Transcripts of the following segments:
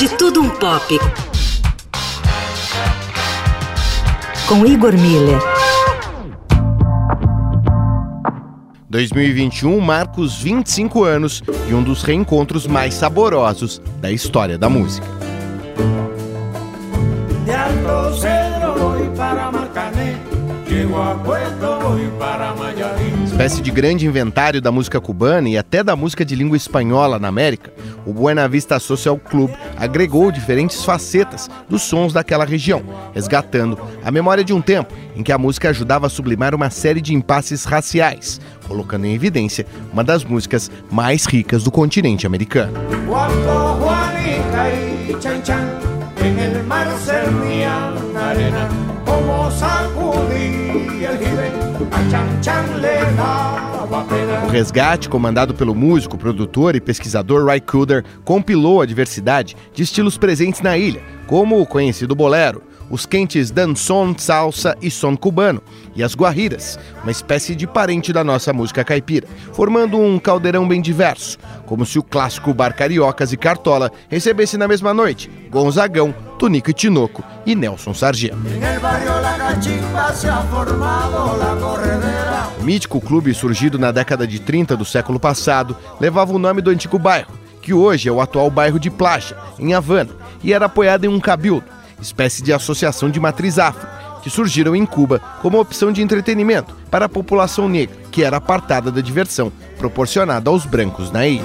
De Tudo Um Pop. Com Igor Miller. 2021 marca os 25 anos e um dos reencontros mais saborosos da história da música. De Alto Cedro voy para Marcané, llego a Puerto voy para. Espécie de grande inventário da música cubana e até da música de língua espanhola na América, o Buena Vista Social Club agregou diferentes facetas dos sons daquela região, resgatando a memória de um tempo em que a música ajudava a sublimar uma série de impasses raciais, colocando em evidência uma das músicas mais ricas do continente americano. O resgate, comandado pelo músico, produtor e pesquisador Ry Cooder, compilou a diversidade de estilos presentes na ilha, como o conhecido bolero, os quentes dançon, salsa e som cubano, e as guarriras, uma espécie de parente da nossa música caipira, formando um caldeirão bem diverso, como se o clássico bar Cariocas e Cartola recebesse na mesma noite Gonzagão, Tonico e Tinoco e Nelson Sargento. Mítico clube surgido na década de 30 do século passado levava o nome do antigo bairro, que hoje é o atual bairro de Plaja, em Havana, e era apoiado em um cabildo, espécie de associação de matriz afro, que surgiram em Cuba como opção de entretenimento para a população negra, que era apartada da diversão proporcionada aos brancos na ilha.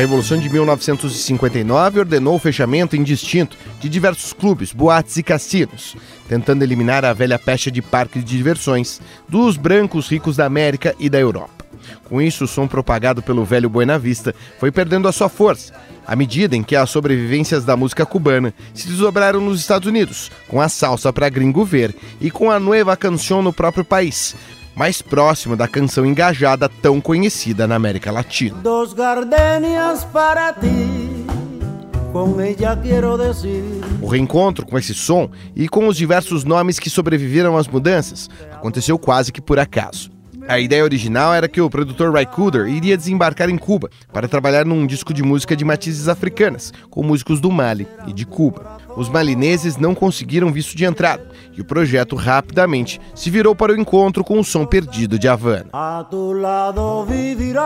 Revolução de 1959 ordenou o fechamento indistinto de diversos clubes, boates e cassinos, tentando eliminar a velha pecha de parques de diversões dos brancos ricos da América e da Europa. Com isso, o som propagado pelo velho Buena Vista foi perdendo a sua força, à medida em que as sobrevivências da música cubana se desdobraram nos Estados Unidos, com a salsa para gringo ver e com a Nueva Canción no próprio país, mais próximo da canção engajada tão conhecida na América Latina. Dos gardenias para ti. O reencontro com esse som e com os diversos nomes que sobreviveram às mudanças aconteceu quase que por acaso. A ideia original era que o produtor Ry Cooder iria desembarcar em Cuba para trabalhar num disco de música de matizes africanas, com músicos do Mali e de Cuba. Os malineses não conseguiram visto de entrada e o projeto rapidamente se virou para o encontro com o som perdido de Havana. A tu lado vivirán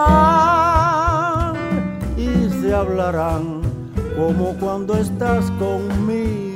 e se como quando estás comigo.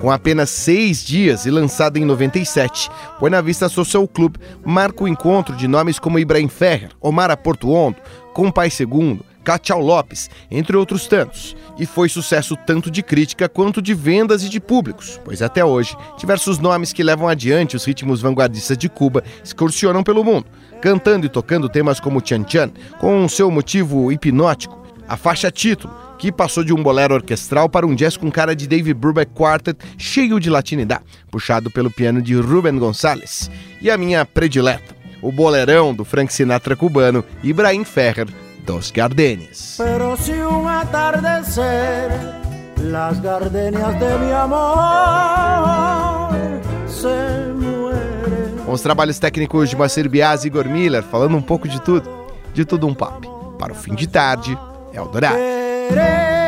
Com apenas seis dias e lançado em 97, Buena Vista Social Club marca o encontro de nomes como Ibrahim Ferrer, Omar Portuondo, Compai Segundo, Cachau Lopes, entre outros tantos, e foi sucesso tanto de crítica quanto de vendas e de públicos, pois até hoje diversos nomes que levam adiante os ritmos vanguardistas de Cuba excursionam pelo mundo, cantando e tocando temas como Chan Chan, com seu motivo hipnótico, a faixa título, que passou de um bolero orquestral para um jazz com cara de David Brubeck Quartet cheio de latinidade, puxado pelo piano de Ruben Gonzalez. E a minha predileta, o bolerão do Frank Sinatra cubano, Ibrahim Ferrer, dos atardecer, las gardenias de mi amor se mueren. Com os trabalhos técnicos de Marcelo Bias e Igor Miller, falando um pouco de tudo, de tudo um papo. Para o fim de tarde, Eldorado. querer.